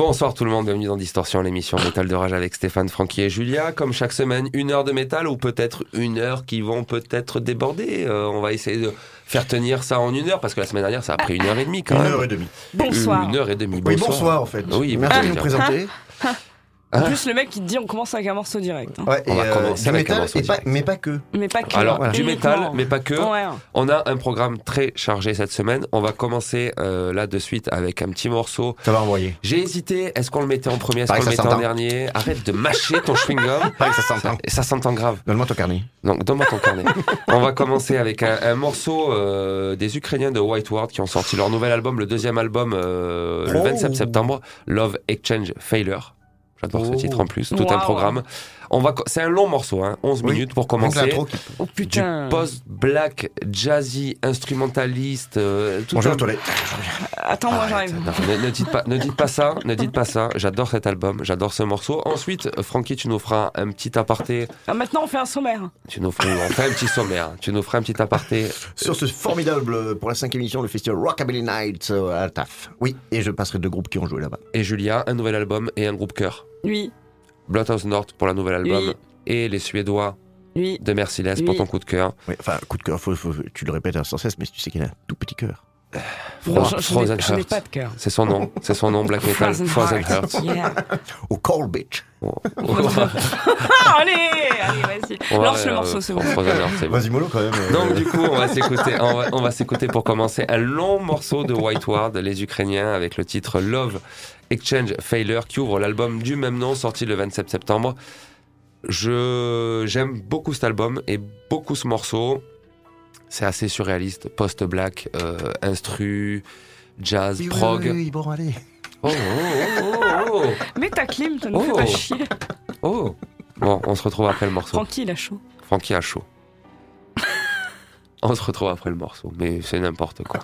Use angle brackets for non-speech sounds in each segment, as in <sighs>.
Bonsoir tout le monde, bienvenue dans Distorsion, l'émission métal de rage avec Stéphane, Francky et Julia. Comme chaque semaine, une heure de métal ou peut-être une heure qui vont peut-être déborder. Euh, on va essayer de faire tenir ça en une heure parce que la semaine dernière ça a pris une heure et demie quand Une même. heure et demie. Bonsoir. Une heure et demie. Oui, bonsoir en fait. Oui, merci de bonsoir. nous présenter. En plus, le mec, il te dit on commence avec un morceau direct. hein. Ouais, On va euh, commencer du avec un métal, morceau et pas, direct. mais pas que. Mais pas que. Alors, Voilà. du métal, mais pas que. Ouais. On a un programme très chargé cette semaine. On va commencer euh, là de suite avec un petit morceau. Ça va envoyer. J'ai hésité, est-ce qu'on le mettait en premier, est-ce Pareil, qu'on le ça mettait en s'entend. dernier? Arrête de mâcher ton <laughs> chewing-gum. Pareil, ça s'entend. Et ça s'entend grave. Donne-moi ton carnet. Donc, donne-moi ton carnet. <laughs> On va commencer avec un, un morceau euh, des Ukrainiens de White Ward qui ont sorti leur nouvel album, le deuxième album, euh, le Oh. 27 septembre, Love Exchange Failure. J'adore ce titre en plus, tout un programme. On va, c'est un long morceau, hein, 11 Oui. minutes pour commencer. l'intro qui- Oh Du putain. post-black, jazzy, instrumentaliste. euh, tout Bonjour un-. Attends, moi j'arrive. ne, ne dites pas, ne dites pas ça, ne dites pas ça. J'adore cet album, j'adore ce morceau. Ensuite, Francky, tu nous feras un petit aparté. Ah, maintenant, on fait un sommaire. Tu nous feras, on fait un petit sommaire. Tu nous feras un petit aparté. Sur ce formidable, pour la cinquième émission, le festival Rockabilly Night euh, à la TAF. Oui, et je passerai deux groupes qui ont joué là-bas. Et Julia, un nouvel album et un groupe cœur. Oui, Bloodhouse North pour la nouvel album. Oui. Et les Suédois oui. de Merciless pour ton coup de cœur. Oui, enfin, coup de cœur, faut, faut- tu le répètes sans cesse, mais tu sais qu'il a un tout petit cœur. <sighs> Fro- Frozen Heart. C'est son nom, c'est son nom, Black Metal. <laughs> Frozen Heart. Yeah. <laughs> Au Call Bitch. Oh. <laughs> Ah, allez, allez, vas-y. On va, Lance le euh, morceau, c'est bon. C'est bon. Vas-y, mollo quand même. euh, Donc du coup, on va s'écouter, on va, on va s'écouter pour commencer un long morceau de White Ward, les Ukrainiens, avec le titre Love Exchange Failure, qui ouvre l'album du même nom, sorti le 27 septembre. Je j'aime beaucoup cet album et beaucoup ce morceau. C'est assez surréaliste, post-black, euh, instru, jazz, oui, oui, prog. oui, oui, bon, allez. Oh, oh, oh, oh, Mets ta clim, ça nous fait Oh. pas chier. oh. Bon, on se retrouve après le morceau. Tranquille, il a chaud. Francky a chaud. <laughs> On se retrouve après le morceau, mais c'est n'importe quoi.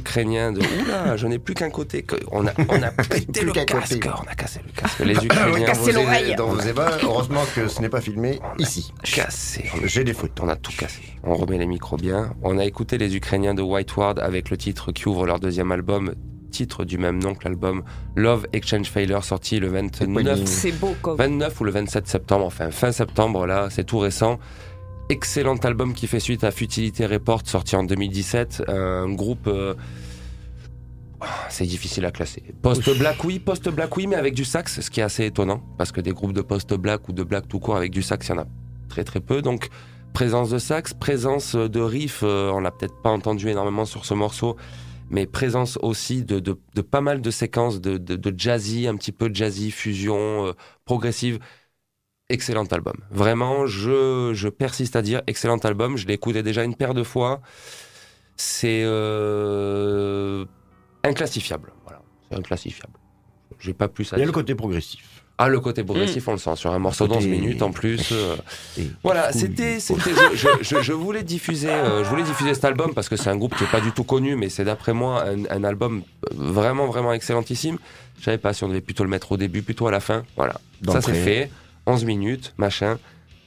Ukrainiens de. Oula, je n'ai plus qu'un côté. que- On a, on a <laughs> pété le casque. côté. On a cassé le casque. <laughs> Les Ukrainiens Dans vos cassé l'oreille. Dans vos ébats, heureusement que ce n'est pas filmé ici. cassé. J'ai des photos. On a tout cassé. On remet les micros bien. On a écouté les Ukrainiens de White Ward avec le titre qui ouvre leur deuxième album, titre du même nom que l'album Love Exchange Failure, sorti le 29, C'est beau comme. 29 ou le 27 septembre, enfin fin septembre, là, c'est tout récent. Excellent album qui fait suite à Futility Report, sorti en 2017. Un groupe. euh, ah, C'est difficile à classer. Post-black, oui, post-black, oui, mais avec du sax, ce qui est assez étonnant, parce que des groupes de post-black ou de black tout court avec du sax, il y en a très très peu. Donc, présence de sax, présence de riff, euh, on l'a peut-être pas entendu énormément sur ce morceau, mais présence aussi de, de, de pas mal de séquences de, de, de jazzy, un petit peu jazzy, fusion, euh, progressive. Excellent album. Vraiment, je, je persiste à dire excellent album. Je l'ai écouté déjà une paire de fois. C'est euh, inclassifiable. Voilà, c'est inclassifiable. J'ai pas plus à Il y a dire. le côté progressif. Ah, le côté progressif, on le sent sur un morceau Côté- d'11 minutes en plus. <laughs> euh, voilà, c'était, c'était, je, je- je- je voulais diffuser, euh, je voulais diffuser cet album parce que c'est un groupe qui est pas du tout connu, mais c'est d'après moi un, un album vraiment, vraiment excellentissime. Je savais pas si on devait plutôt le mettre au début, plutôt à la fin. Voilà, ça c'est fait. 11 minutes, machin.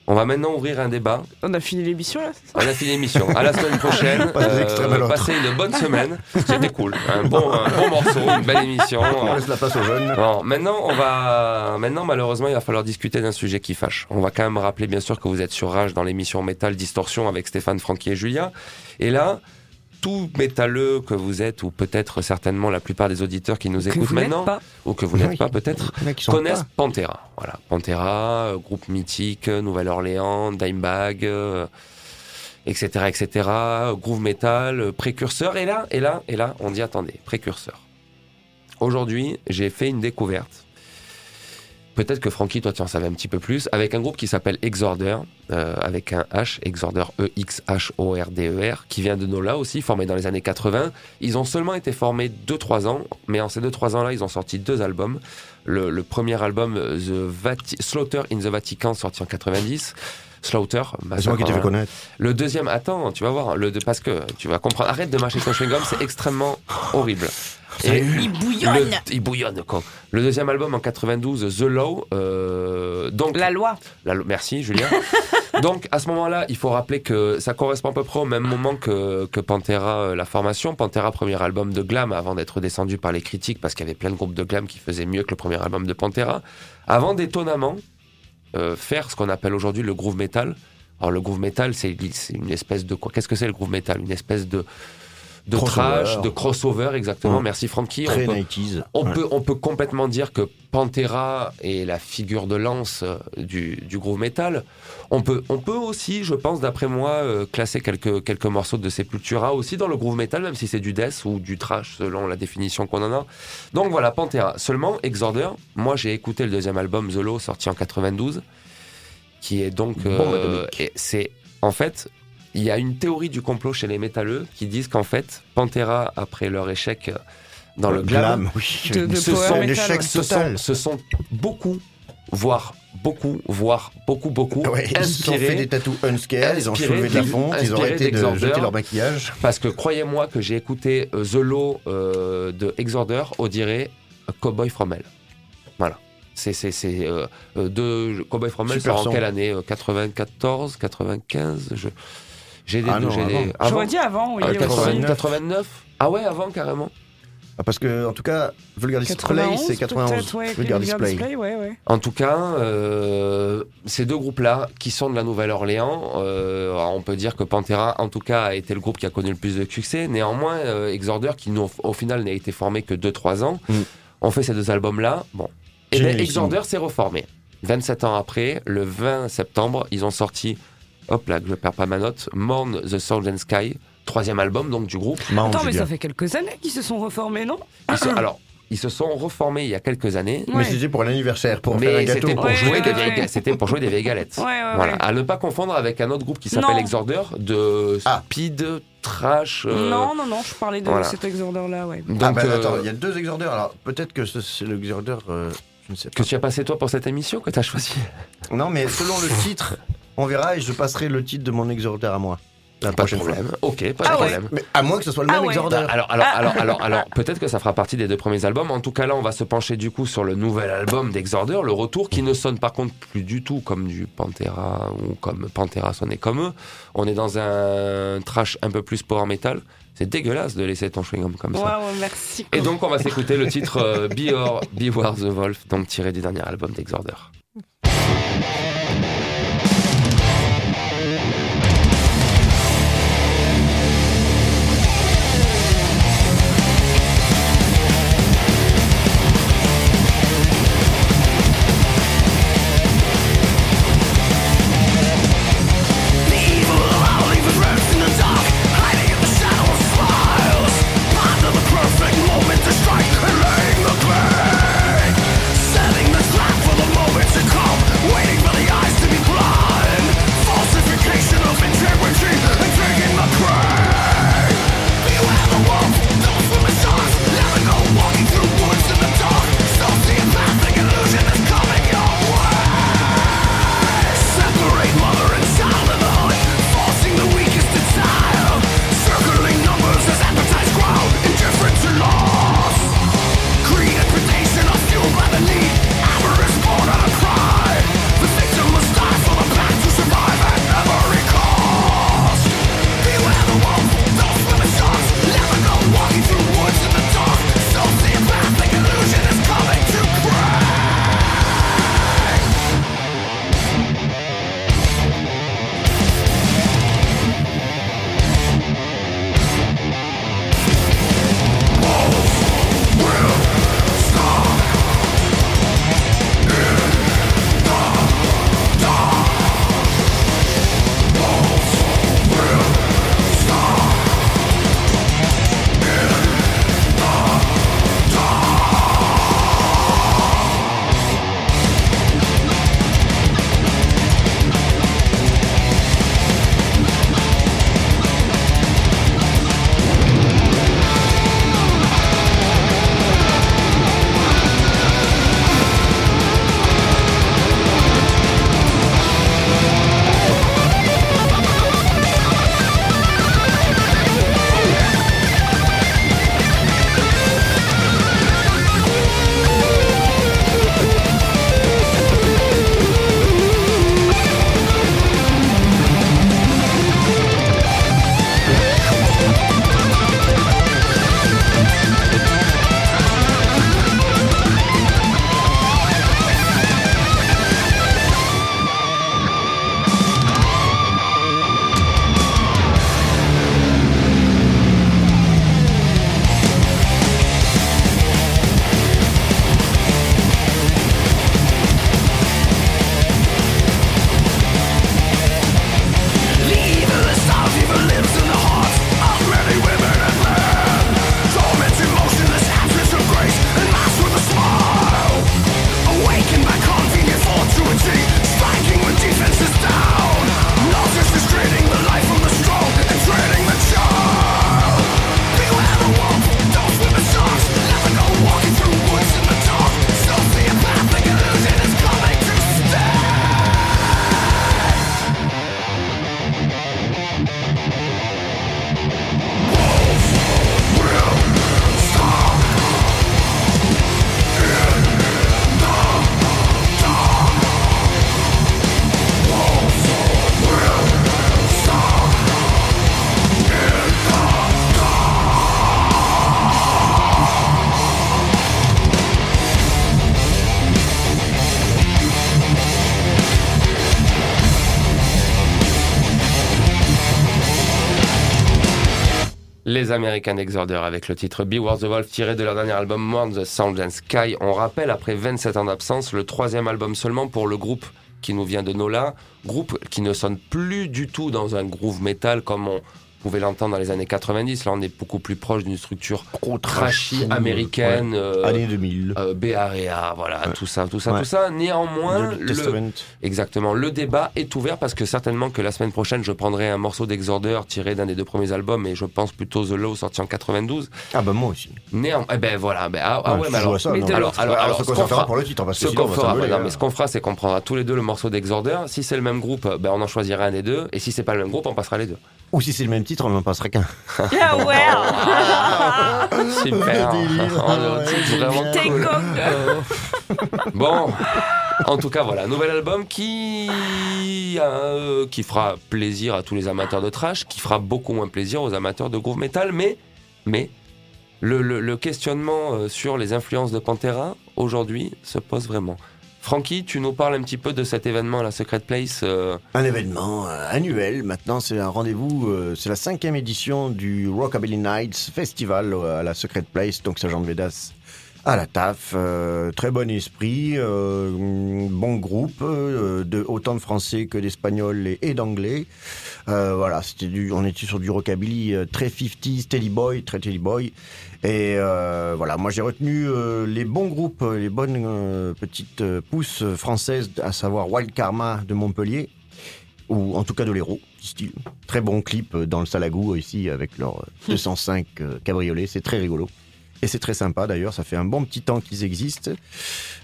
On va maintenant ouvrir un débat. On a fini l'émission là c'est ça On a fini l'émission. À la semaine prochaine. <laughs> euh, passez une bonne semaine. C'était cool. Un bon, un bon morceau, une belle émission. On laisse la place aux jeunes. Bon, maintenant, on va, maintenant, malheureusement, il va falloir discuter d'un sujet qui fâche. On va quand même rappeler, bien sûr, que vous êtes sur Rage dans l'émission Métal Distorsion avec Stéphane, Francky et Julia. Et là, tout métalleux que vous êtes, ou peut-être certainement la plupart des auditeurs qui nous Que écoutent maintenant, ou que vous n'êtes Oui. pas peut-être, connaissent pas. Pantera. Voilà, Pantera, euh, groupe mythique, euh, Nouvelle-Orléans, Dimebag, euh, etc., etc., euh, groove metal, précurseur. Et là, et là, et là, on dit attendez, précurseur. Aujourd'hui, j'ai fait une découverte. Peut-être que Francky, toi, tu en savais un petit peu plus, avec un groupe qui s'appelle Exorder, euh, avec un H, Exorder E-X-H-O-R-D-E-R, qui vient de Nola aussi, formé dans les années 80. Ils ont seulement été formés 2-3 ans, mais en ces 2-3 ans-là, ils ont sorti deux albums. Le, premier album, The Vati- Slaughter in the Vatican, sorti en 90. Slaughter, C'est moi qui t'ai fait hein. connaître. Le deuxième, attends, tu vas voir, le, de- parce que tu vas comprendre. Arrête de mâcher ton chewing-gum, c'est extrêmement horrible. Et Il bouillonne le, il bouillonne quoi. Le deuxième album en 92, The Law. euh, donc La loi. la- merci Julien. <laughs> donc à ce moment-là, il faut rappeler que ça correspond à peu près au même moment que, que Pantera, euh, la formation. Pantera, premier album de glam avant d'être descendu par les critiques parce qu'il y avait plein de groupes de glam qui faisaient mieux que le premier album de Pantera. Avant d'étonnamment faire ce qu'on appelle aujourd'hui le groove metal. Alors le groove metal, c'est c'est une espèce de quoi? Qu'est-ce que c'est le groove metal? Une espèce de de Crossover. trash, de crossover, exactement. Mm. Merci Francky. Très On peut- 90s. on, Ouais. peut, on peut complètement dire que Pantera est la figure de lance euh, du, du groove metal. On peut, on peut aussi, je pense, d'après moi, euh, classer quelques, quelques morceaux de Sepultura aussi dans le groove metal, même si c'est du death ou du trash selon la définition qu'on en a. Donc voilà, Pantera. Seulement, Exorder, moi j'ai écouté le deuxième album, The Law, sorti en 92, qui est donc... euh, Bombe atomique. et c'est, en fait, il y a une théorie du complot chez les métalleux qui disent qu'en fait, Pantera, après leur échec dans le glam, oui. De- de ce power sont, total. sont, ce sont beaucoup, voire beaucoup, voire beaucoup, beaucoup Ouais, ils se sont fait inspirés. des tatous unscare, ils ont inspirés soulevé de la fonte, ils ont inspirés arrêté de jeter leur maquillage. Parce que croyez-moi que j'ai écouté euh, The Law euh, de Exorder, on dirait euh, Cowboy From Hell. Voilà. C'est c'est c'est euh, de Cowboy From Hell en quelle année Euh, 94, 95 je j'ai des Ah non, j'ai avant. des J'aurais dit avant, oui. Ah, aussi. 89, 89 Ah ouais, avant carrément. Ah, parce que, en tout cas, Vulgar Display, 91, c'est 91. peut-être, ouais, Vulgar Vulgar Display. Display, ouais, ouais. En tout cas, euh, ces deux groupes-là, qui sont de la Nouvelle-Orléans, euh, on peut dire que Pantera, en tout cas, a été le groupe qui a connu le plus de succès. Néanmoins, euh, Exorder, qui au final n'a été formé que 2-3 ans, Mm. ont fait ces deux albums-là. Bon. Et bien, Génialissime. Exorder s'est reformé. 27 ans après, le 20 septembre, ils ont sorti, hop là, que je perds pas ma note, Mourn the Southern Sky, troisième album donc du groupe. Attends, mais ça fait quelques années qu'ils se sont reformés, non Ils se- alors, ils se sont reformés il y a quelques années. Mais c'était pour l'anniversaire, pour faire un gâteau. c'était pour, Ouais, jouer ouais, des ouais, vieilles c'était pour jouer des vieilles galettes. Ouais, ouais, Voilà. ouais. À ne pas confondre avec un autre groupe qui s'appelle Non. Exorder de Ah. speed, trash. euh, Non, non, non, je parlais de voilà. cet exorder-là, ouais. Donc, Ah, bah, euh, attends, il y a deux exordeurs. Alors, peut-être que ce- c'est l'exordeur, euh, je ne sais pas. que tu as passé toi pour cette émission que tu as choisi? Non, mais selon le titre, <laughs> on verra et je passerai le titre de mon exordeur à moi. la Pas de fois. problème. Ok, pas de Ah ouais. problème. Mais à moins que ce soit le Ah même ouais. Exorder. Alors, alors, alors, alors, alors, peut-être que ça fera partie des deux premiers albums. En tout cas, là, on va se pencher du coup sur le nouvel album d'Exorder, le retour, qui ne sonne par contre plus du tout comme du Pantera ou comme Pantera sonnait comme eux. On est dans un trash un peu plus power metal. C'est dégueulasse de laisser ton chewing-gum comme ça. merci. Et donc, on va s'écouter le titre euh, Be Or, Beware the Wolf, donc tiré du dernier album d'Exorder. Les American Exorder avec le titre Beware the Wolf tiré de leur dernier album Mourn the Sound and Sky. On rappelle, après 27 ans d'absence, le troisième album seulement pour le groupe qui nous vient de Nola, groupe qui ne sonne plus du tout dans un groove metal comme on pouvait l'entendre dans les années 90. Là, on est beaucoup plus proche d'une structure Gros trashy trash, américaine, ouais. Années 2000. euh, BREA, voilà, Ouais. tout ça, tout ça, Ouais. tout ça. Néanmoins, The le. Exactement. Le débat est ouvert parce que certainement que la semaine prochaine, je prendrai un morceau d'Exorder tiré d'un des deux premiers albums et je pense plutôt The Low sorti en 92. Ah bah moi aussi. Néanmoins, eh ben voilà. Ben, ah, ah ouais, mais alors, ça, mais alors, alors, alors, ce qu'on fera fera, pour le titre, parce que ce qu'on fera, non, hein. mais ce qu'on fera, c'est qu'on prendra tous les deux le morceau d'Exorder. Si c'est le même groupe, ben on en choisira un des deux. Et si c'est pas le même groupe, on passera les deux. Ou si c'est le même titre, on n'en passera qu'un. <laughs> Yeah, well. <laughs> Super. délire. Oh, le Ouais, titre vraiment cool. <laughs> Bon, en tout cas, voilà, nouvel album qui, euh, qui fera plaisir à tous les amateurs de trash, qui fera beaucoup moins plaisir aux amateurs de groove metal, mais, mais le, le- le questionnement euh, sur les influences de Pantera aujourd'hui se pose vraiment. Francky, tu nous parles un petit peu de cet événement à la Secret Place. euh, Un événement euh, annuel. Maintenant, c'est un rendez-vous. euh, c'est la cinquième édition du Rockabilly Nights Festival à la Secret Place, donc Sergent de Vedas à la TAF. très bon esprit, bon groupe, autant de Français que d'Espagnols et, d'Anglais. Voilà, c'était du, on était sur du rockabilly très 50s, Teddy Boy, très Teddy Boy. Et euh, voilà, moi j'ai retenu euh, les bons groupes, les bonnes euh, petites pousses françaises, à savoir Wild Karma de Montpellier, ou en tout cas de l'Hérault, style. Très bon clip dans le Salagou ici avec leur euh, 205 euh, cabriolet, c'est très rigolo. Et c'est très sympa d'ailleurs, ça fait un bon petit temps qu'ils existent.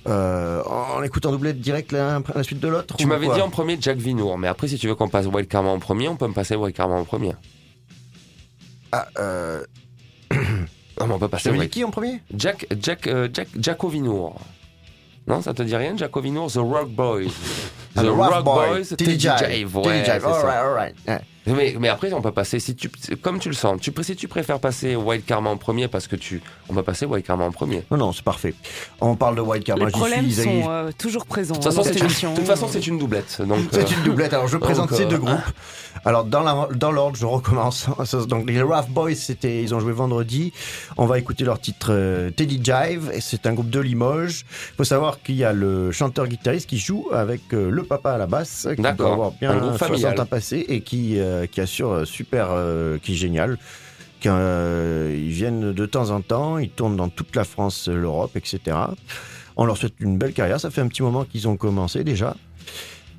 Euh, en écoutant doublette direct l'un la suite de l'autre tu m'avais dit en premier Jack Vinour, mais après, si tu veux qu'on passe Wild Karma en premier, on peut me passer Wild Karma en premier. Ah, euh, Non, mais on peut passer Wild qui en premier? Jack, Jack, euh, Jack, Jacko Vinour. Non, ça te dit rien, Jacko Vinour, The Rock Boys. Ah, The Rock Rough Boy, Boys, Teddy Jive. Ouais, ça. alright, alright. Ouais. Mais, mais après, on peut passer, si tu, comme tu le sens, tu, si tu préfères passer Wild Karma en premier, parce que tu, on va passer Wild Karma en premier. Non, non, c'est parfait. On parle de Wild Karma, Les problèmes suis. sont euh, toujours présents De toute hein, façon, c'est une, de toute façon, c'est une doublette. Euh, C'est une doublette. Alors, je présente donc, ces euh, deux groupes. Alors, dans l'ordre, je recommence. <laughs> Donc, les Rough Boys, c'était, ils ont joué vendredi. On va écouter leur titre euh, Teddy Jive. Et c'est un groupe de Limoges. Il faut savoir qu'il y a le chanteur-guitariste qui joue avec euh, le papa à la basse, qui D'accord. doit avoir bien Un groupe 60 familial. ans passé et qui, euh, qui assure euh, super, euh, qui est génial. Qui, ils viennent de temps en temps, ils tournent dans toute la France, l'Europe, etc. On leur souhaite une belle carrière. Ça fait un petit moment qu'ils ont commencé déjà.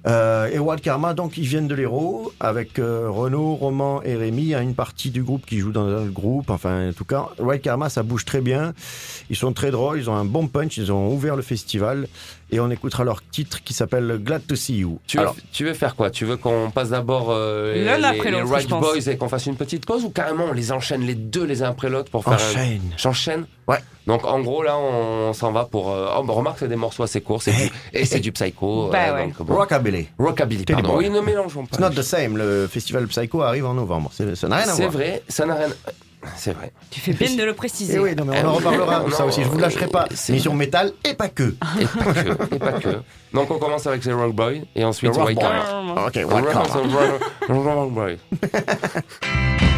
Et Wild Karma, donc, ils viennent de l'Hérault avec Renaud, Roman et Rémi. Une partie du groupe qui joue dans autre groupe. Enfin, en tout cas, Wild Karma, ça bouge très bien. Ils sont très drôles, ils ont un bon punch, ils ont ouvert le festival. Et on écoutera leur titre qui s'appelle Glad to See You. tu, veux, Alors, tu veux faire quoi? Tu veux qu'on passe d'abord euh, les, L'un les, après les pense. Boys et qu'on fasse une petite pause ou carrément on les enchaîne les deux les uns après l'autre pour faire un... enchaîne. J'enchaîne? Ouais. Donc en gros là on, s'en va pour... euh, Oh, bah, remarque c'est des morceaux assez courts c'est du- et c'est du psycho. Bah euh, ouais. donc, bon. Rockabilly. Rockabilly, pardon. Oui, ne mélangeons pas. It's not the same. Le festival Psycho arrive en novembre. C'est- Ça n'a rien à C'est voir. vrai, ça n'a rien... C'est vrai. Tu fais bien de le préciser. Et oui, non, mais on en reparlera de ça aussi. Je vous lâcherai pas. c'est- Mission métal et pas que. Et pas que, et pas que. Donc on commence avec les Rock Boys et ensuite The Rock White Boy. Ok, Rock- Rock <laughs>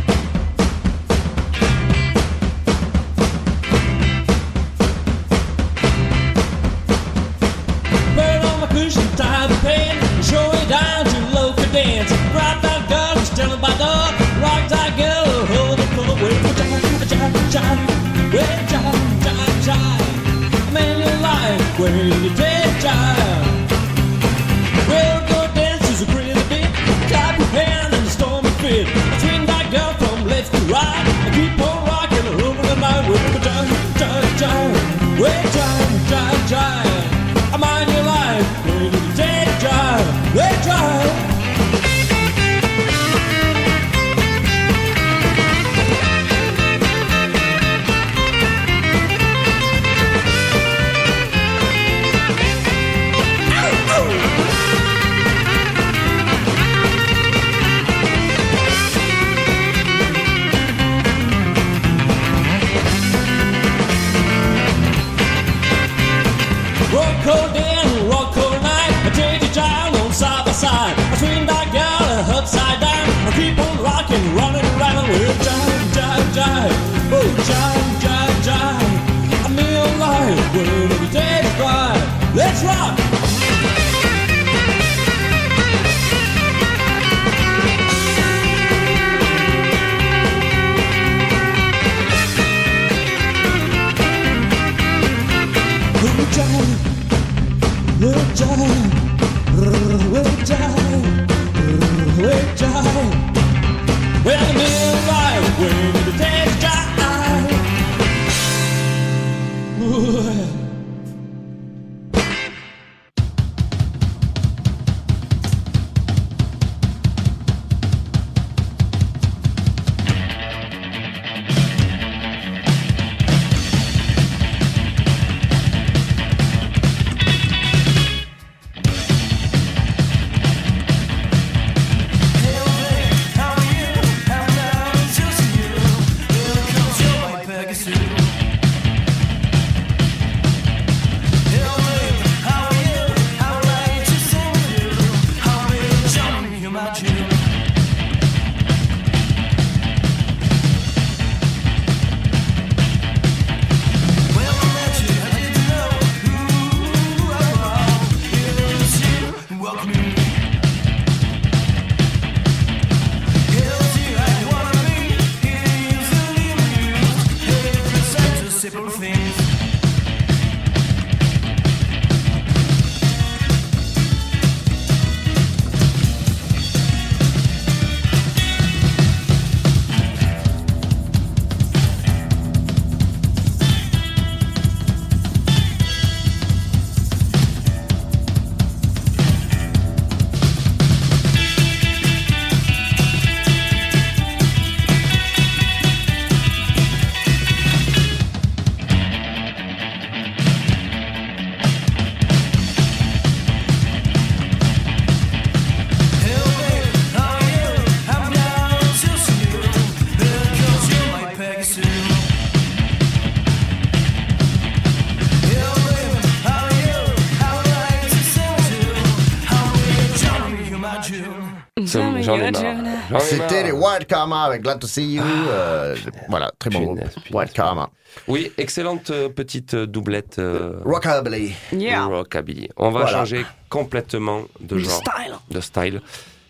C'était marre. les Wild Karma avec Glad to See You. euh, voilà, très bon groupe. Wild Karma. Oui, excellente euh, petite euh, doublette euh, Rockabilly. Yeah. rockabilly. On va Voilà. changer complètement de genre, style. de style.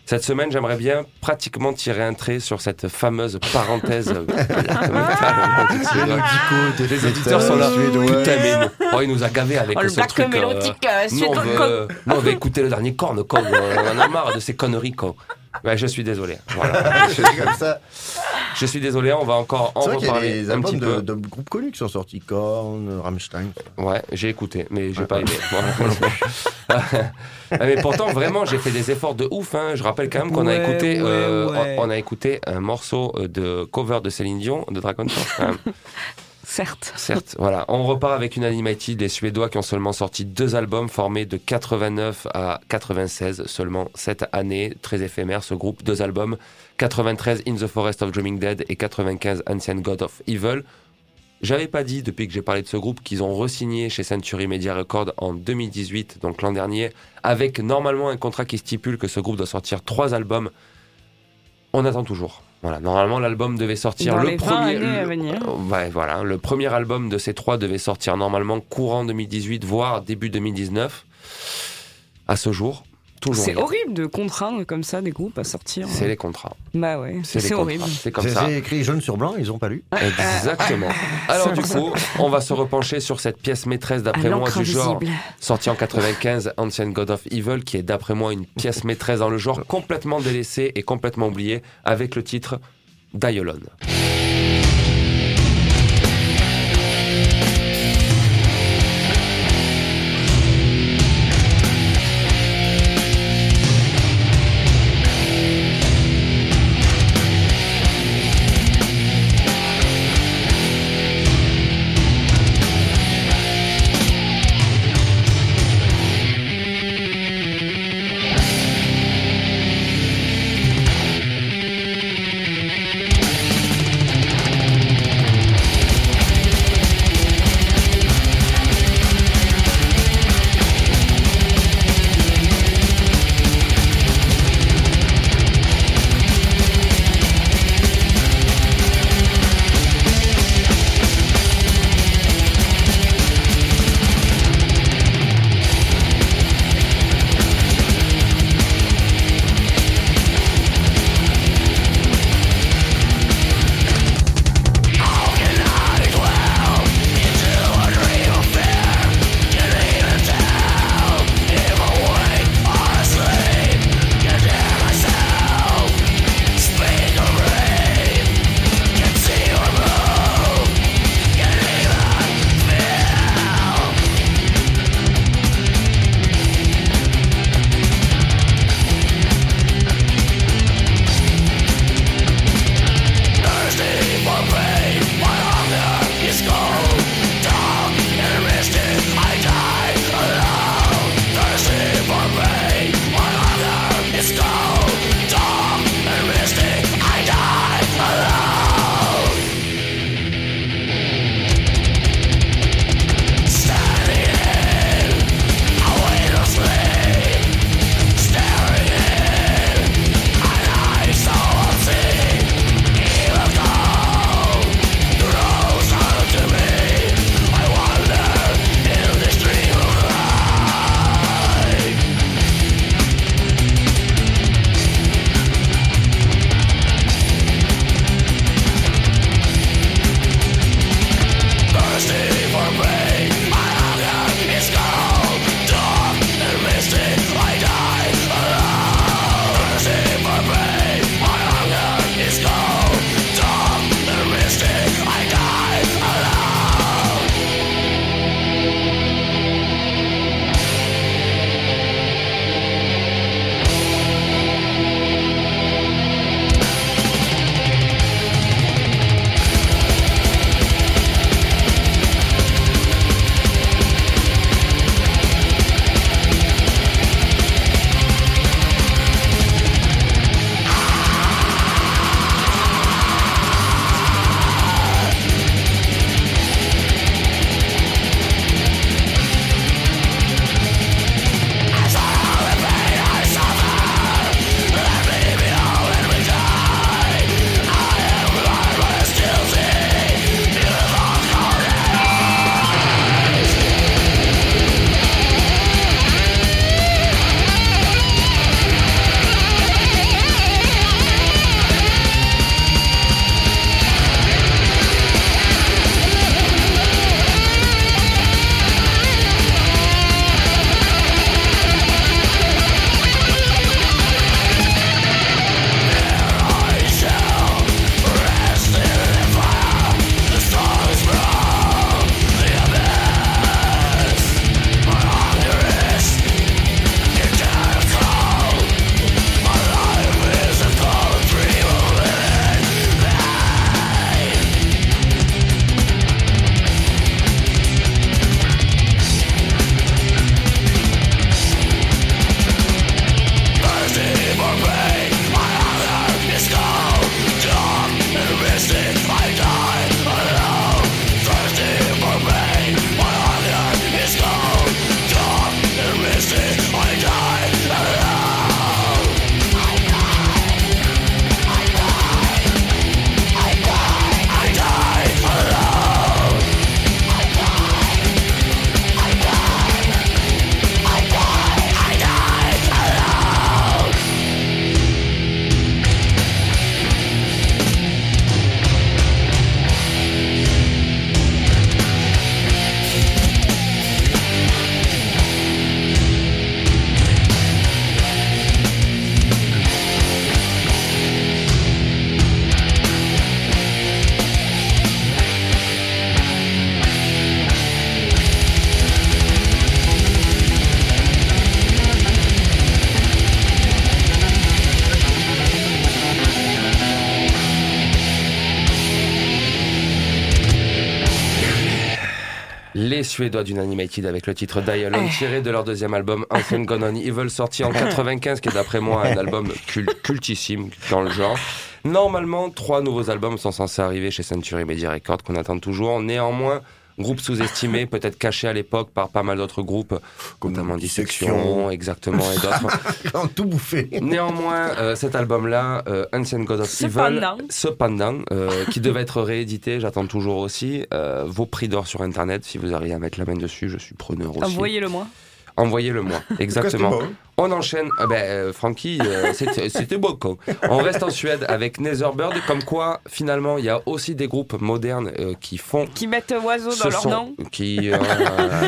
Cette semaine, j'aimerais bien pratiquement tirer un trait sur cette fameuse parenthèse. <laughs> Les auditeurs sont là. Putain, mais nous- oh, il nous a gavé avec Oh, le ce black truc. euh, mélodique euh, nous, on veut, nous, on veut écouter le dernier corne, con. On en a marre de ces conneries, con. Ouais, je suis désolé. Voilà. <laughs> Je dis comme ça. Je suis désolé, on va encore en vrai qu'il y a reparler des un petit de, peu. de groupes connus qui sont sortis. Korn, Rammstein. Ouais, j'ai écouté, mais j'ai Ouais, pas aimé. <laughs> Ah, mais pourtant, vraiment, j'ai fait des efforts de ouf. hein. Je rappelle quand même qu'on a Ouais, écouté, ouais, euh, ouais. on on a écouté un morceau euh, de cover de Céline Dion de Dragon Force. <laughs> Certes. Certes, voilà. On repart avec une Animated, les Suédois qui ont seulement sorti deux albums formés de 89 à 96, seulement cette année, très éphémère ce groupe, deux albums, 93 In the Forest of Dreaming Dead et 95 Ancient God of Evil. J'avais pas dit depuis que j'ai parlé de ce groupe qu'ils ont re-signé chez Century Media Records en 2018, donc l'an dernier, avec normalement un contrat qui stipule que ce groupe doit sortir trois albums. On attend toujours. Voilà, normalement l'album devait sortir Dans le les 20 premier. années à le- venir. Ouais, voilà, le premier album de ces trois devait sortir normalement courant 2018, voire début 2019. À ce jour, toujours. C'est horrible de contraindre comme ça des groupes à sortir. C'est les contrats. Bah ouais, C'est horrible. C'est comme ça. c'est écrit jaune sur blanc, ils ont pas lu. Exactement. <laughs> Alors du coup, on va se repencher sur cette pièce maîtresse d'après moi du genre, sortie en 95, Ancient God of Evil, qui est d'après moi une pièce maîtresse dans le genre, complètement délaissée et complètement oubliée, avec le titre Die Les Suédois d'Unanimated avec le titre Die Alone, Eh. tiré de leur deuxième album Ancient Gone On Evil, sorti en <laughs> 95, qui est d'après moi un album cul- cultissime dans le genre. Normalement, trois nouveaux albums sont censés arriver chez Century Media Records, qu'on attend toujours. Néanmoins, groupe sous-estimé, <laughs> peut-être caché à l'époque par pas mal d'autres groupes, notamment Dissection, Dissection. exactement, et d'autres. <laughs> Ils ont tout bouffé. Néanmoins, euh, cet album-là, euh, Ancient God of Cependant. Evil, cependant, euh, qui devait être réédité, j'attends toujours aussi, euh, vos prix d'or sur Internet, si vous arrivez à mettre la main dessus, je suis preneur aussi. Envoyez-le moi. Envoyez-le moi, <laughs> exactement. On enchaîne, ah ben, euh, Francky, euh, c'était <laughs> c'était beau quoi. On reste en Suède avec Netherbird, comme quoi finalement il y a aussi des groupes modernes euh, qui font Qui mettent oiseau dans leur nom. qui euh,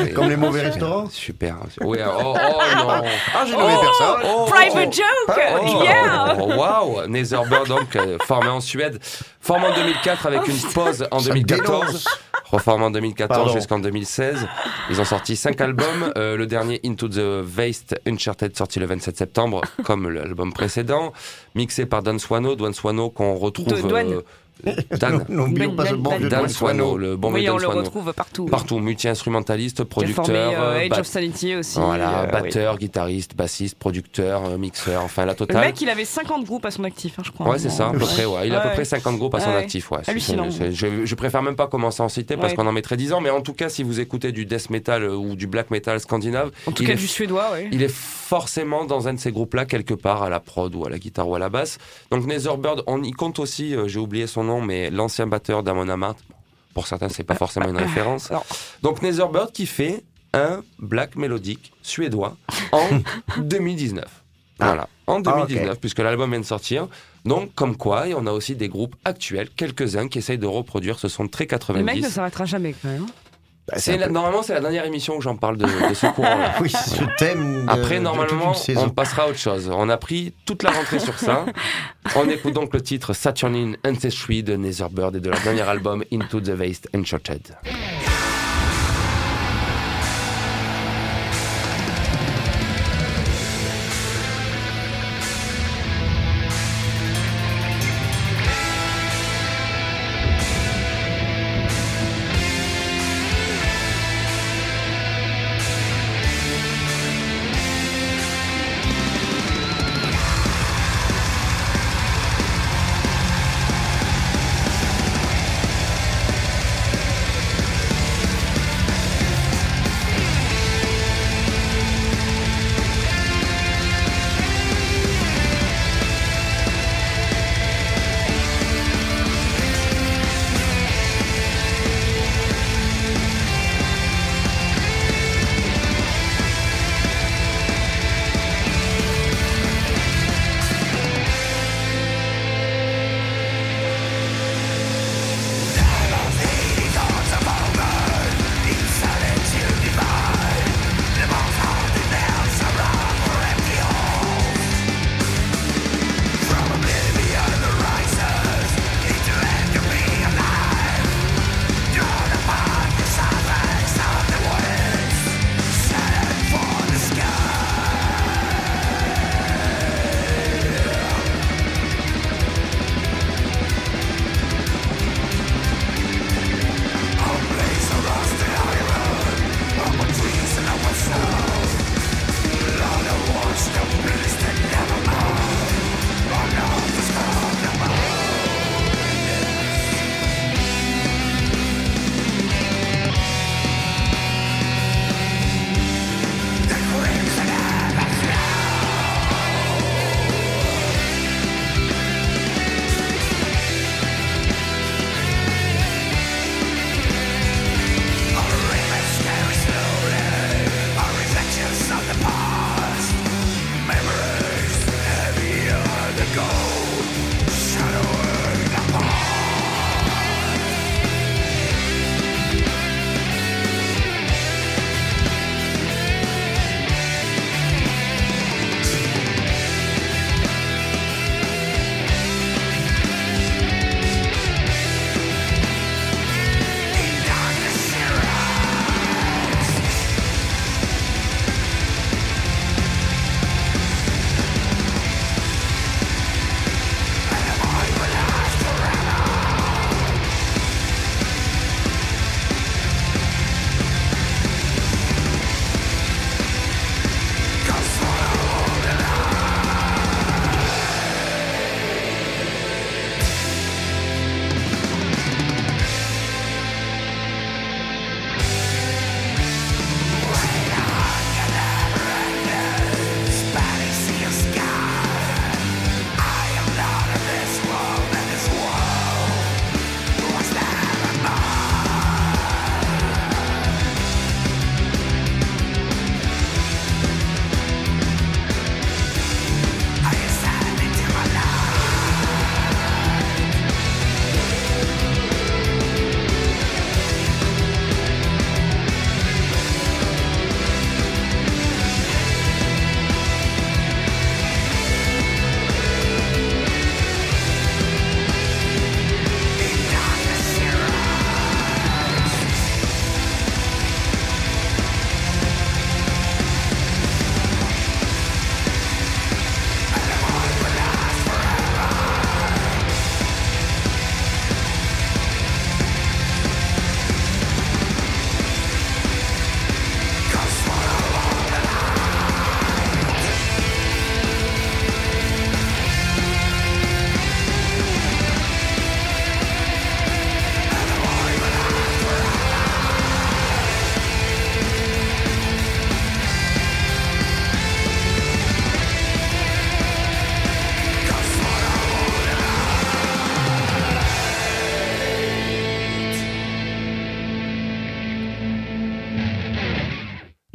<laughs> Comme les mauvais restaurants Super. Oui, oh, oh non. Ah, j'ai nommé personne. Oh, Private joke Oh, Yeah Waouh Netherbird, donc, euh, formé en Suède, formé en 2004 avec une pause en Ça 2014. dénonce. Reformé en 2014 Pardon. jusqu'en 2016. Ils ont sorti cinq albums. Euh, le dernier, Into the Waste Uncharted, sorti le 27 septembre, <laughs> comme l'album précédent. Mixé par Dan Swano. Dan Swano qu'on retrouve... Dan. N'oublions pas ce bon vieux Dan le bon oui, on Dan le retrouve partout. Partout, multi-instrumentaliste, producteur, euh, euh, Age of Sanity aussi. voilà, euh, batteur, guitariste, bassiste, producteur, euh, mixeur, enfin la Le totale. mec, il avait 50 groupes à son actif, hein, je crois. Ouais, c'est ça, à peu près. Ouais. Il a à peu près 50 groupes à son actif. Ouais. Hallucinant. je, préfère même pas commencer à en citer parce qu'on en mettrait 10 ans, mais en tout cas, si vous écoutez du death metal euh, ou du black metal scandinave, En tout cas, du suédois, ouais. il est forcément dans un de ces groupes-là, quelque part, à la prod ou à la guitare ou à la basse. Donc, Netherbird, on y compte aussi, euh, j'ai oublié son nom, mais l'ancien batteur d'Amon Amarth. Pour certains, c'est pas forcément une référence. <laughs> Donc, Netherbird qui fait un black mélodique suédois en <laughs> 2019. Voilà, en 2019, Ah, puisque l'album vient de sortir. Donc, comme quoi, et on a aussi des groupes actuels, quelques-uns, qui essayent de reproduire ce son très Le mec ne 90. s'arrêtera jamais, quand même. Bah, C'est peu- Normalement, c'est la dernière émission où j'en parle de, de ce courant-là. <laughs> Oui, ce thème. de- Après, normalement, on passera à autre chose. On a pris toute la rentrée sur ça. <laughs> On écoute donc le titre Saturnine Ancestry de Netherbird et de leur dernier album Into the Waste Uncharted. Thank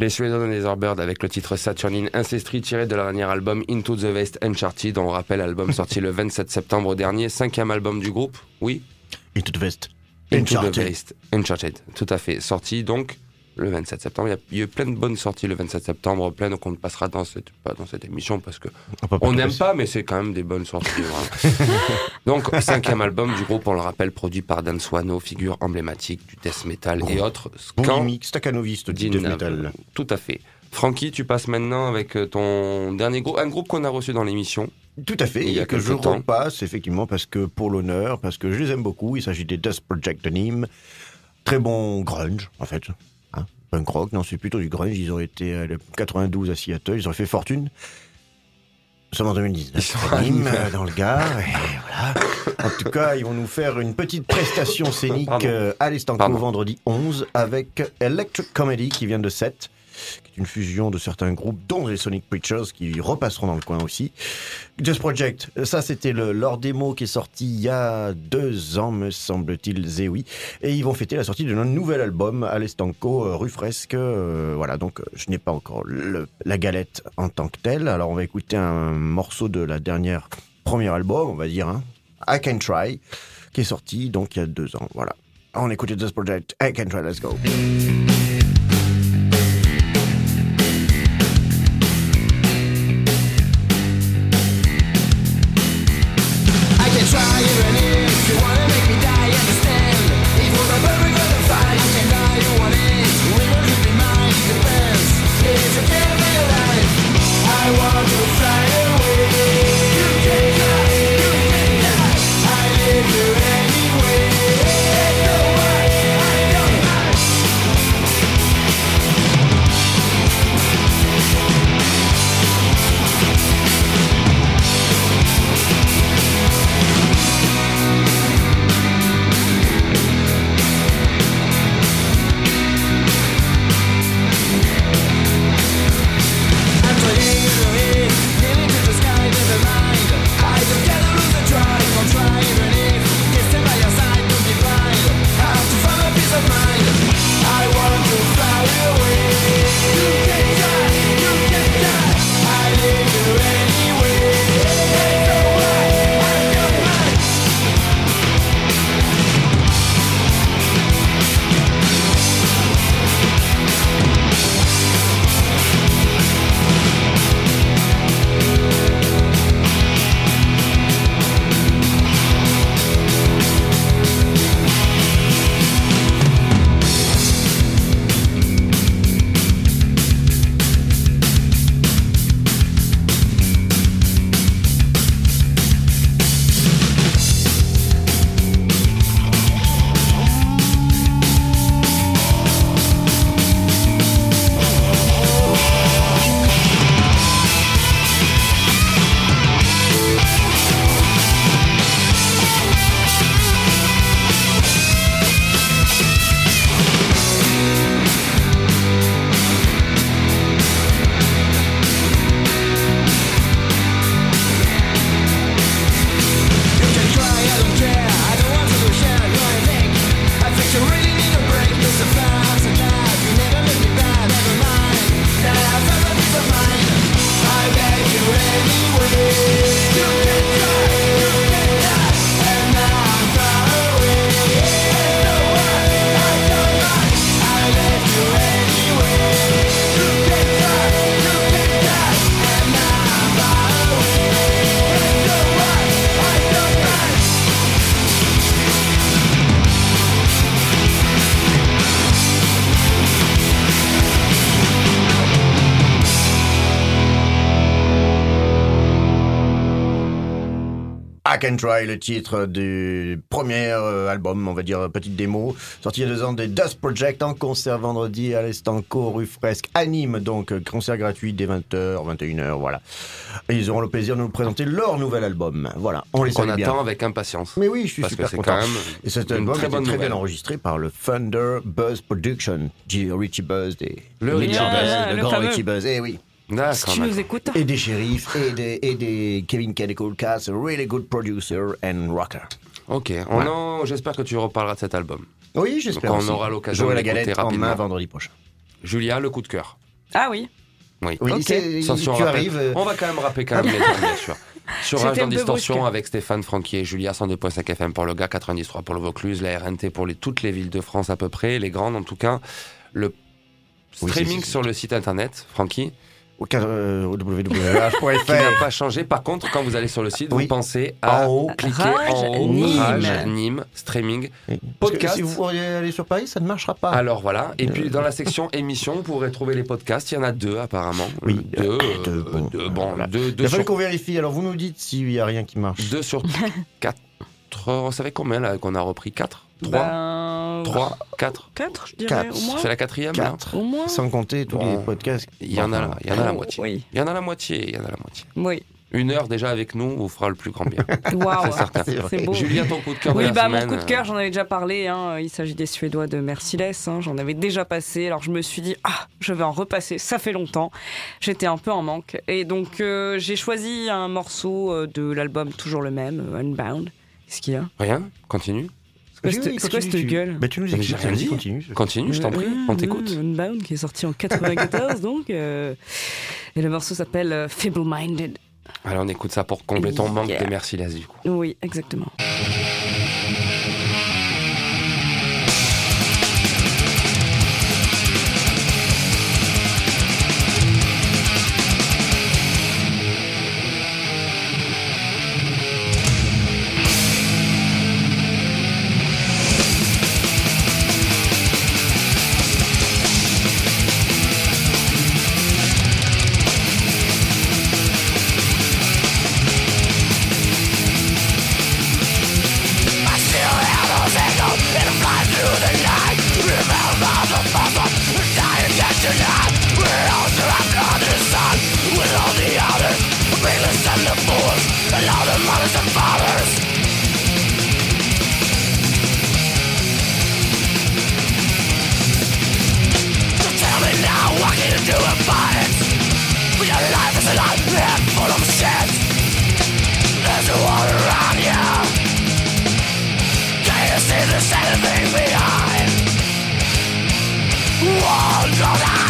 Les Suédois et les Orbird avec le titre Saturnine Ancestry tiré de leur dernier album Into the West Uncharted. On rappelle, album <laughs> sorti le 27 septembre dernier, cinquième album du groupe. Oui, Into the West. Into the. West Uncharted. Tout à fait. Sorti donc le 27 septembre. Il y a, il y a eu plein de bonnes sorties le 27 septembre, plein qu'on ne passera dans cette, pas dans cette émission parce que On n'aime pas, mais c'est quand même des bonnes sorties. voilà. <laughs> Donc, cinquième album du groupe, on le rappelle, produit par Dan Swano, figure emblématique du death metal et autres. Bon gimmick, staccanoviste du death metal. Tout à fait. Francky, tu passes maintenant avec euh, ton dernier groupe, un groupe qu'on a reçu dans l'émission. Tout à fait, Il y a et que je temps. repasse effectivement parce que pour l'honneur, parce que je les aime beaucoup. Il s'agit des Dust Project de Nîmes. Très bon grunge, en fait. Punk rock, non, c'est plutôt du grunge. Ils ont été à le 92 à Seattle, ils ont fait fortune. Nous sommes en 2019. Ils sont à Nîmes, à Nîmes. euh, dans le Gard, et voilà. En tout cas, ils vont nous faire une petite prestation scénique Pardon. euh, à l'Estanco vendredi 11 avec Electric Comedy qui vient de 7 qui est une fusion de certains groupes, dont les Sonic Preachers, qui repasseront dans le coin aussi. Just Project, ça c'était le, leur démo qui est sorti il y a deux ans, me semble-t-il, et oui. Et ils vont fêter la sortie de leur nouvel album, Alestanco, euh, rue Fresque. euh, voilà, donc euh, je n'ai pas encore la galette en tant que telle. Alors on va écouter un morceau de la dernière premier album, on va dire, hein, I Can Try, qui est sorti donc il y a deux ans. Voilà. On écoute Just Project, I Can Try, let's go. Try, le titre du premier euh, album, on va dire petite démo, sorti il y a deux ans des Dust Project en concert vendredi à l'Estanco, rue Fresque, à Nîmes, donc euh, concert gratuit dès 20h, 21h, voilà. Et ils auront le plaisir de nous présenter leur nouvel album, voilà, on les bien. attend avec impatience. Mais oui, je suis Parce que super c'est content. quand même Et cet une album très bonne très nouvelle. bien enregistré par le Thunder Buzz Production, G- Richie Buzz, des... Le Richie Buzz. le, Le grand fameux. Richie Buzz, eh oui. D'accord. Si tu nous écoutes, Et des shérifs, et des, et des Kevin really good producer and rocker. Ok, on en- j'espère que tu reparleras de cet album. Oui, j'espère Donc on aussi. aura l'occasion J'aurai la de l'écouter galette en rapidement. main vendredi prochain. Julia, le coup de cœur. Ah oui. Oui. Oui, Ok. c'est- tu arrives. euh, On va quand même rappeler quand même les termes, bien sûr. <laughs> Sur C'était Rage dans peu Distorsion brusque. avec Stéphane Franquier, Julia 102.5 FM pour le gars, 93 pour le Vaucluse, la RNT pour les, toutes les villes de France à peu près, les grandes en tout cas. Le Oui, streaming c'est- sur le site internet, Francky, au euh, au qui www.h.fr. n'a pas changé. Par contre, quand vous allez sur le site, Oui. vous pensez à En haut. cliquer Rage en haut, Nîmes. Rage, Nîmes, streaming. Podcast. si vous pourriez aller sur Paris, ça ne marchera pas. Alors voilà, et puis dans la section émission, vous pourrez trouver les podcasts. Il y en a deux apparemment. Oui, deux, euh, euh, deux, bon, deux, bon, voilà. deux, Il deux fallu sur qu'on vérifie. Alors vous nous dites s'il n'y a rien qui marche. 2 sur 4. On savait combien là qu'on a repris? 4 3 Ben, 3 4 4, je dirais, Quatre. au moins. C'est la quatrième là Quatre. Au moins. Sans compter tous les podcasts. Il y en a il y en a la moitié. Oui, Il y en a la moitié, il y en a la moitié. oui. Une heure déjà avec nous vous fera le plus grand bien. <laughs> Waouh. C'est beau. Julien, ton coup de cœur de Oui, la bah semaine. mon coup de cœur, j'en avais déjà parlé. hein. Il s'agit des Suédois de Merciless. hein. J'en avais déjà passé. Alors je me suis dit, ah, je vais en repasser. Ça fait longtemps. J'étais un peu en manque. Et donc euh, j'ai choisi un morceau euh, de l'album toujours le même, euh, Unbound. Qu'est-ce qu'il y a? Rien? Continue. C'est quoi Oui, cette- oui, gueule Bah, tu nous Mais j'ai expliques. rien dit. Continue. Continue, je t'en prie, on t'écoute. Euh, Unbound qui est sorti en 94 <laughs> donc. euh, et le morceau s'appelle euh, Feeble Minded. Alors on écoute ça pour combler ton manque Yeah. de Merciless du coup. Oui, exactement.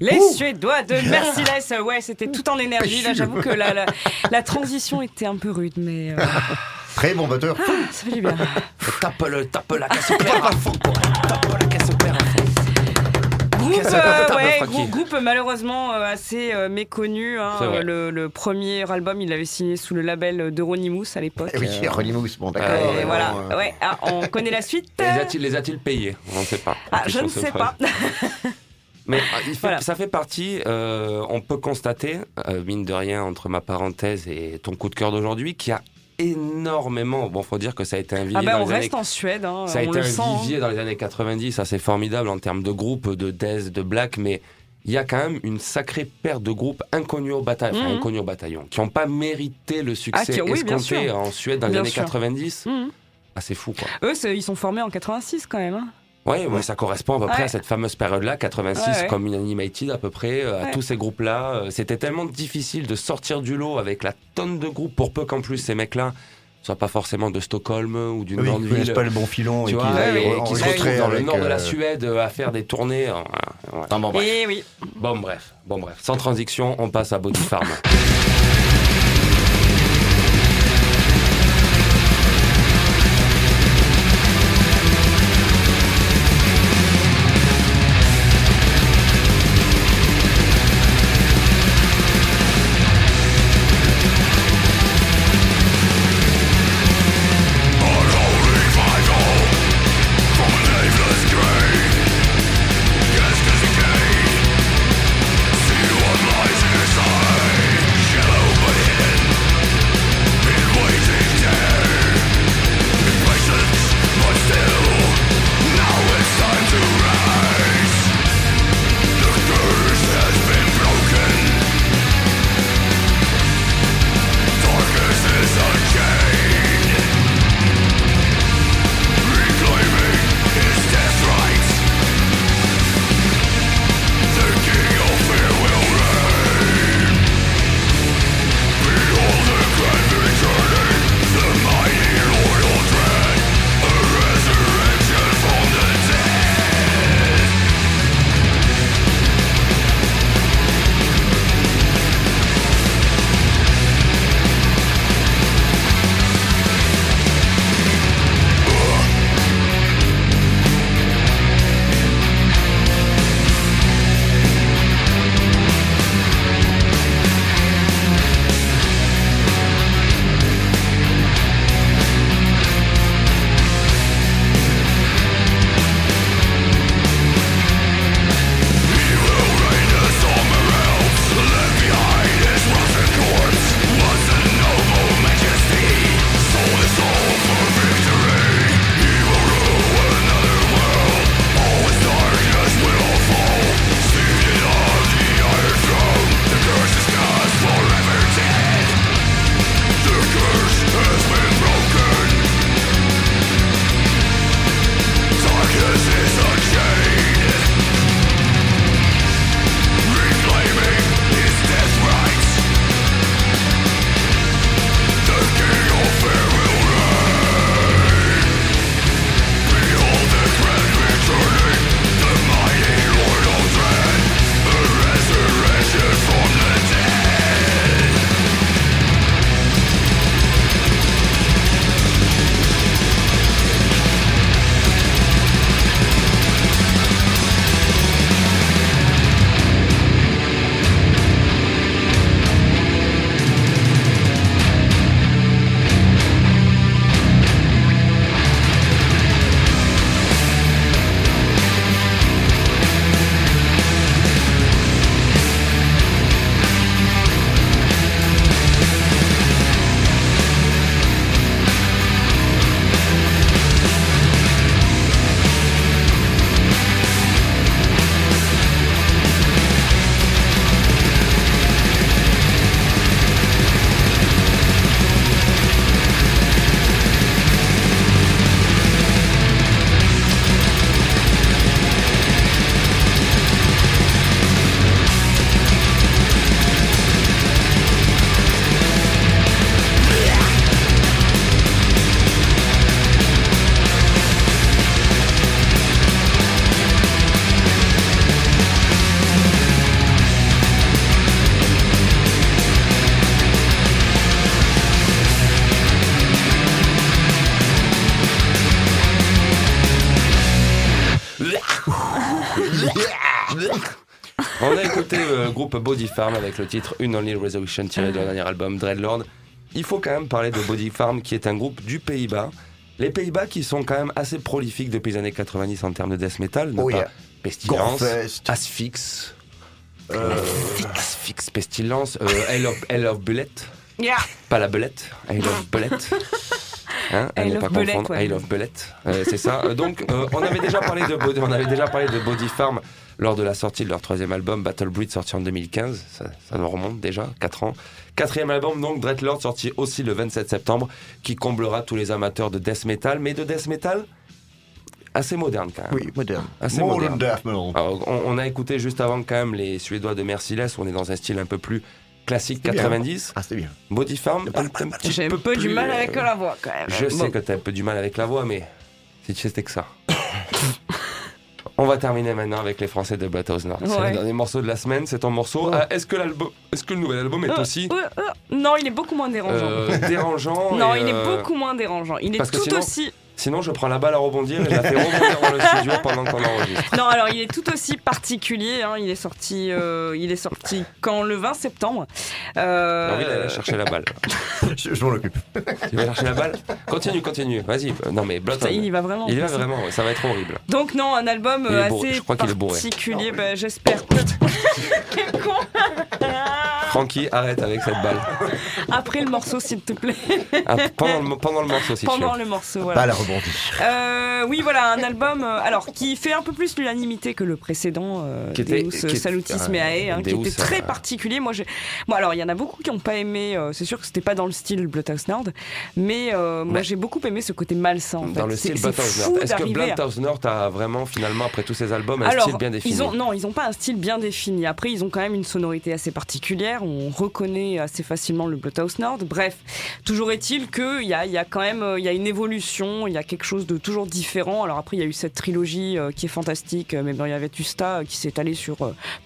Les Suédois de <laughs> Merciless, ouais, c'était tout en énergie. Là, j'avoue que la, la, <laughs> la transition était un peu rude, mais euh, Très bon batteur. ah, ça fait du bien. Tape le, tape la casse au clair à fond. Tape la casse au clair à fond. Groupe, euh, ouais, Francky grou- groupe malheureusement euh, assez euh, méconnu. hein. Le, le premier album, il l'avait signé sous le label d'Euronymous à l'époque. Eh Oui, Euh, Moose, bon Ah, d'accord. ouais, voilà, euh, ouais, ah, on connaît la suite. Les a-t-il, payés? On ne sait pas. Ah, je ne sais pas. <laughs> Mais il fait- Voilà. ça fait partie, euh, on peut constater, euh, mine de rien, entre ma parenthèse et ton coup de cœur d'aujourd'hui, qu'il y a énormément. Bon, faut dire que ça a été un vivier Ah ben dans on les années reste en Suède, hein, Ça a été un sent. hein. vivier dans les années 90, ça c'est formidable en termes de groupes, de death, de black, mais il y a quand même une sacrée paire de groupes inconnus au bataillon, enfin, Mhm. inconnus au bataillon, qui n'ont pas mérité le succès Ah, qui- oui, escompté en Suède dans les années sûr. 90. Mhm. Ah, c'est fou quoi. Eux, ils sont formés en 86 quand même. hein. Ouais, ouais, ça correspond à peu près Ouais. à cette fameuse période-là, 86, Ouais, ouais. comme Unanimated à peu près, euh, à Ouais. tous ces groupes-là. Euh, C'était tellement difficile de sortir du lot avec la tonne de groupes, pour peu qu'en plus ces mecs-là soient pas forcément de Stockholm ou d'une Oui, grande ils connaissent ville. pas le bon filon Tu et vois, qu'ils et qui se retrouvent dans le nord de la euh, Suède à faire des tournées. euh, ouais, ouais. Enfin, bon, bref. Et oui. Bon, bref. Bon, bref. Sans transition, on passe à Body Farm. Groupe Body Farm avec le titre Une Only Resolution tiré de leur dernier album Dreadlord. Il faut quand même parler de Body Farm qui est un groupe du Pays-Bas. Les Pays-Bas qui sont quand même assez prolifiques depuis les années 90 en termes de death metal. Oh pas yeah. Pestilence. Asphyx, euh, Asphyx, Pestilence, euh, I, love, I Love Bullet, Yeah. pas la belette, I Love Bullet. <laughs> Hein, à I ne Love pas Bullet, confondre, ouais. I Love Bullet, Euh, c'est ça. Euh, Donc, euh, on avait déjà parlé de Body, on avait déjà parlé de Body Farm lors de la sortie de leur troisième album Battle Breed sorti en 2015. Ça, ça nous remonte déjà 4 ans. Quatrième album donc Dreadlord sorti aussi le 27 septembre, qui comblera tous les amateurs de death metal, mais de death metal assez moderne quand même. Oui, moderne. Assez Modern moderne. death metal. Alors, on, on a écouté juste avant quand même les Suédois de Merciless, on est dans un style un peu plus classique C'est bien. 90. Ah, c'était bien. Body Farm, un, un petit J'ai un peu, peu du mal euh, avec la voix quand même. Je Bon. sais que t'as un peu du mal avec la voix, mais si tu c'était que ça. On va terminer maintenant avec les Français de Bloodhouse North. C'est le dernier morceau de la semaine, c'est ton morceau. Ah, est-ce que l'album, est-ce que le nouvel album est Euh, aussi euh, euh, non, il est beaucoup moins dérangeant. euh, dérangeant <laughs> non, il est euh, beaucoup moins dérangeant. Il est tout sinon- aussi. Sinon, je prends la balle à rebondir et je la fais rebondir dans le studio pendant qu'on enregistre. Non, alors il est tout aussi particulier. hein. Il est sorti, euh, il est sorti quand? Le 20 septembre. Euh, Non, oui, il a cherché la balle. Je, je m'en occupe. Tu vas chercher la balle? Continue, continue. Vas-y. Non, mais ça, il y va vraiment. Il y va vraiment, ouais, ça va être horrible. Donc non, un album Il est euh, assez Je crois qu'il est bourré. particulier. bah, J'espère. <laughs> Quel con. Francky, arrête avec cette balle. Après le morceau, s'il te plaît. Ah, pendant, le, pendant le morceau, si tu Pendant veux. le morceau, voilà. Pas Euh, oui, voilà, un album euh, alors qui fait un peu plus l'unanimité que le précédent, euh, Qui était- Deus qui Salutis euh, Meae, hein, qui était très particulier. Moi, j'ai, moi, alors, il y en a beaucoup qui n'ont pas aimé. c'est sûr que c'était pas dans le style Bloodhouse Nord, mais moi, Mais- j'ai beaucoup aimé ce côté malsain. en Dans fait. le style Bloodhouse North. Est-ce que Bloodhouse North a vraiment, finalement, après tous ces albums, un alors, style bien défini ils ont, non, ils n'ont pas un style bien défini. Après, ils ont quand même une sonorité assez particulière. On reconnaît assez facilement le Bloodhouse Nord. Bref, toujours est-il qu'il y a, il y a quand même il y a une évolution, il y a quelque chose de toujours différent. Alors après, il y a eu cette trilogie euh, qui est fantastique, euh, mais il y avait Tusta euh, qui s'est allé sur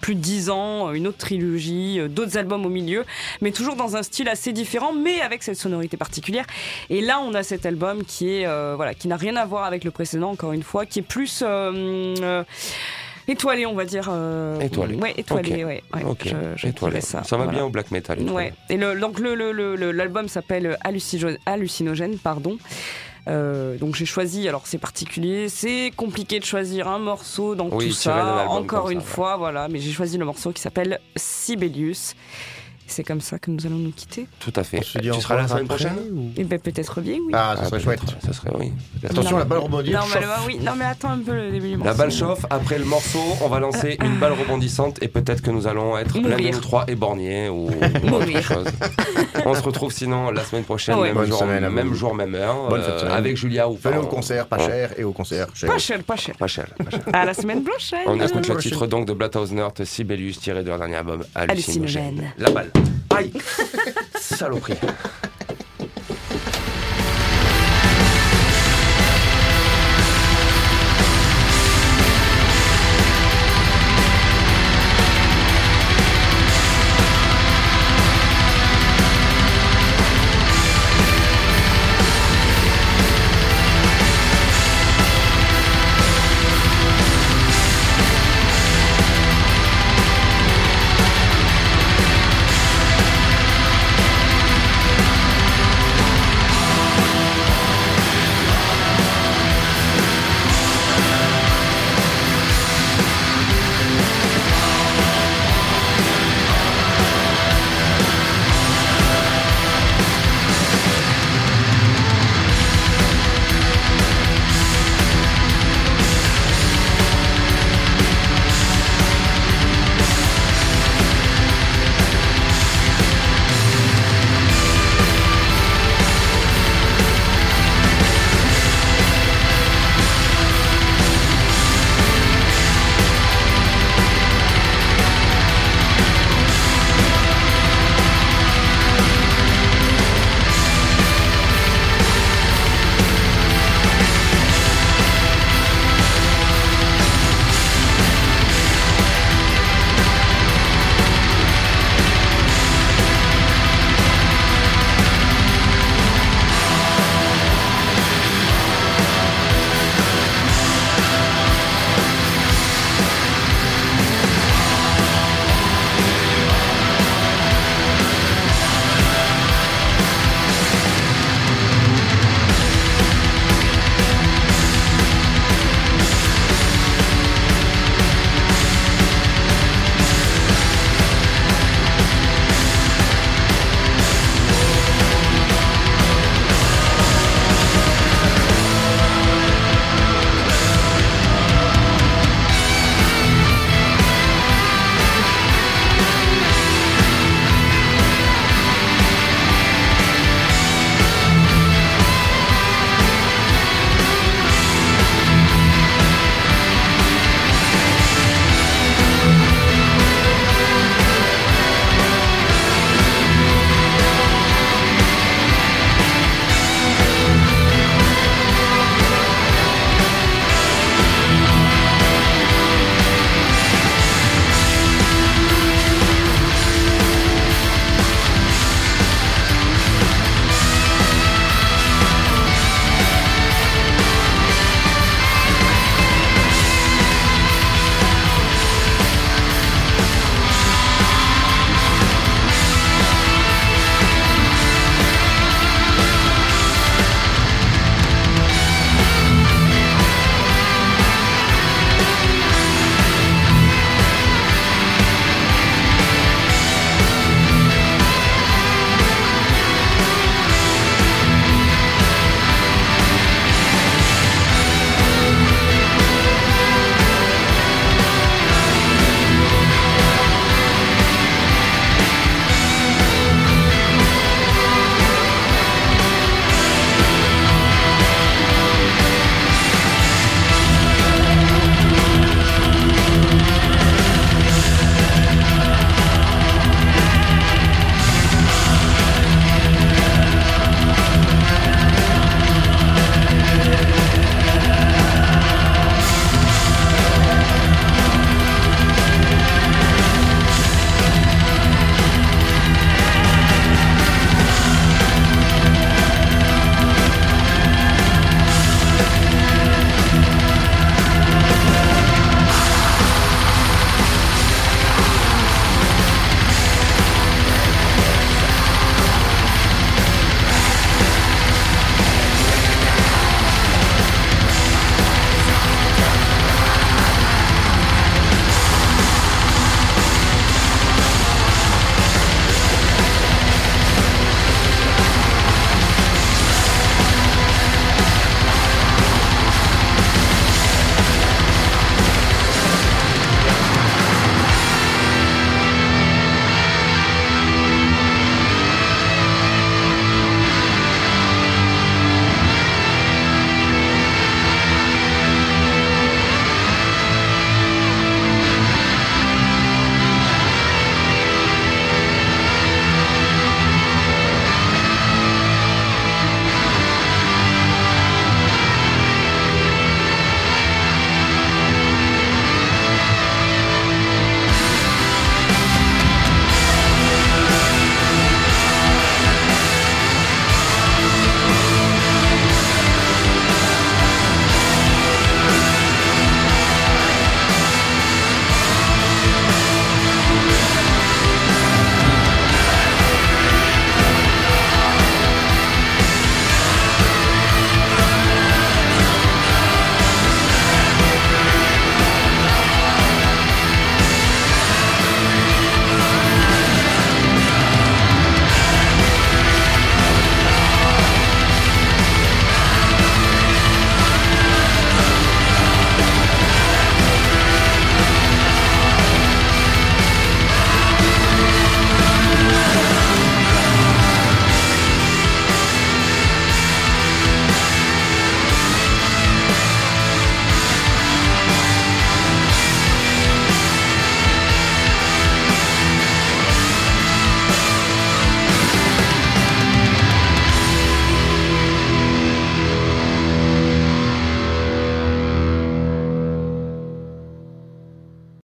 plus de 10 ans, une autre trilogie, d'autres albums au milieu, mais toujours dans un style assez différent, mais avec cette sonorité particulière. Et là, on a cet album qui est euh, voilà, qui n'a rien à voir avec le précédent, encore une fois, qui est plus euh, étoilé, on va dire. euh, Étoilé. Ouais, étoilé, Ok. ouais. ouais, Ok, je- je étoilé. dirais ça. va voilà. bien au black metal. étoilé. Ouais. Et le, donc le, le- le- le- l'album s'appelle Hallucino- Hallucinogène, pardon. Euh, donc j'ai choisi, alors c'est particulier, c'est compliqué de choisir un morceau dans Oui, tout ça, encore une ça, fois, voilà, mais j'ai choisi le morceau qui s'appelle Sibelius. C'est comme ça que nous allons nous quitter. Tout à fait. Tu seras là la semaine prochaine ou- Et ben peut-être bien, oui. Ah, ça serait chouette. Ça serait, oui. Attention, Non, la balle rebondir. non, oui, non, mais attends un peu le début du morceau. La balle chauffe, après le morceau, on va lancer une balle rebondissante et peut-être que nous allons être l'un de nous trois éborgnés ou, <laughs> autre chose. On se retrouve sinon la semaine prochaine, Ouais. même, Bonne jour, semaine même jour, même heure, Bonne euh, avec Julia ou pas. Au concert, pas cher, et au concert, cher. Pas cher, pas cher. Pas cher. pas cher. À la semaine prochaine. On écoute le titre donc de Bloodhouse North, Sibelius, tiré de leur dernier album. Hallucinogène. La balle. Aïe Saloperie.